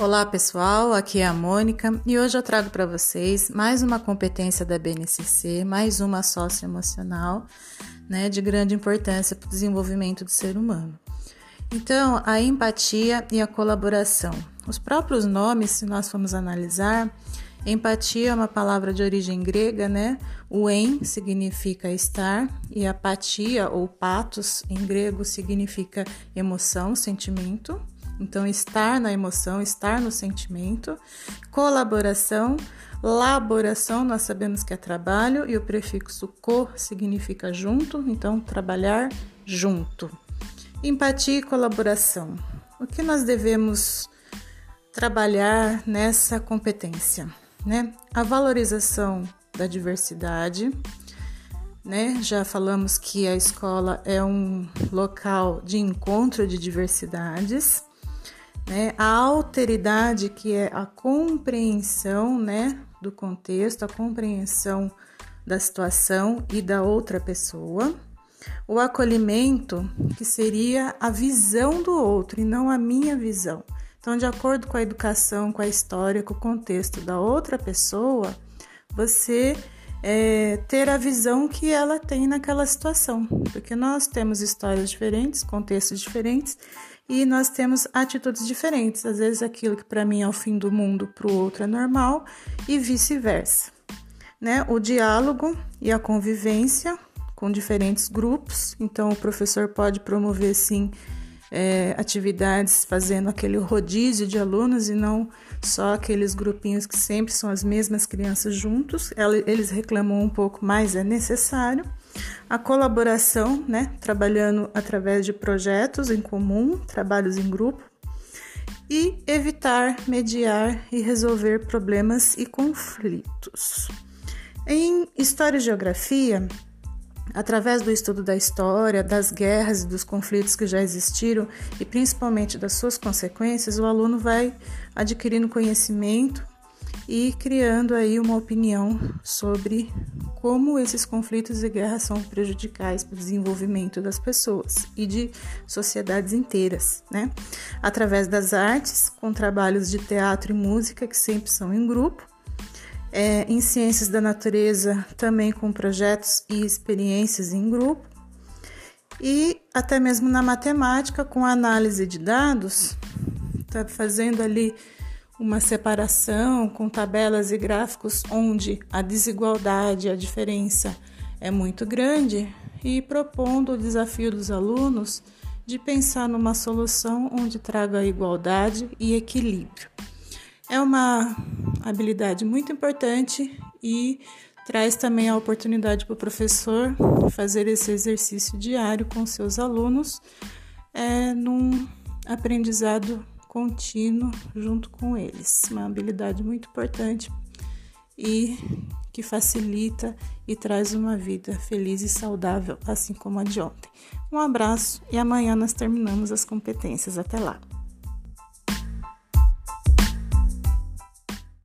Olá pessoal, aqui é a Mônica e hoje eu trago para vocês mais uma competência da BNCC, mais uma socioemocional, né, de grande importância para o desenvolvimento do ser humano. Então, a empatia e a colaboração. Os próprios nomes, se nós formos analisar, empatia é uma palavra de origem grega, né? O em significa estar e apatia ou patos em grego significa emoção, sentimento. Então, estar na emoção, estar no sentimento, colaboração, laboração, nós sabemos que é trabalho e o prefixo co significa junto, então trabalhar junto. Empatia e colaboração. O que nós devemos trabalhar nessa competência, né? A valorização da diversidade, né? Já falamos que a escola é um local de encontro de diversidades né? A alteridade, que é a compreensão né, do contexto, a compreensão da situação e da outra pessoa. O acolhimento, que seria a visão do outro e não a minha visão. Então, de acordo com a educação, com a história, com o contexto da outra pessoa, você é, ter a visão que ela tem naquela situação, porque nós temos histórias diferentes, contextos diferentes e nós temos atitudes diferentes. Às vezes aquilo que para mim é o fim do mundo, para o outro é normal e vice-versa. Né? O diálogo e a convivência com diferentes grupos. Então, o professor pode promover sim é, atividades fazendo aquele rodízio de alunos e não só aqueles grupinhos que sempre são as mesmas crianças juntos. Eles reclamam um pouco, mas é necessário. A colaboração, né, trabalhando através de projetos em comum, trabalhos em grupo, e evitar, mediar e resolver problemas e conflitos. Em História e Geografia, através do estudo da história, das guerras e dos conflitos que já existiram e principalmente das suas consequências, o aluno vai adquirindo conhecimento e criando aí uma opinião sobre como esses conflitos e guerras são prejudicais para o desenvolvimento das pessoas e de sociedades inteiras, né? Através das artes, com trabalhos de teatro e música que sempre são em grupo, é, em ciências da natureza também com projetos e experiências em grupo, e até mesmo na matemática com análise de dados, tá fazendo ali uma separação com tabelas e gráficos onde a desigualdade, a diferença é muito grande e propondo o desafio dos alunos de pensar numa solução onde traga igualdade e equilíbrio. É uma habilidade muito importante e traz também a oportunidade para o professor fazer esse exercício diário com seus alunos é, num aprendizado contínuo junto com eles. Uma habilidade muito importante e que facilita e traz uma vida feliz e saudável, assim como a de ontem. Um abraço e amanhã nós terminamos as competências. Até lá!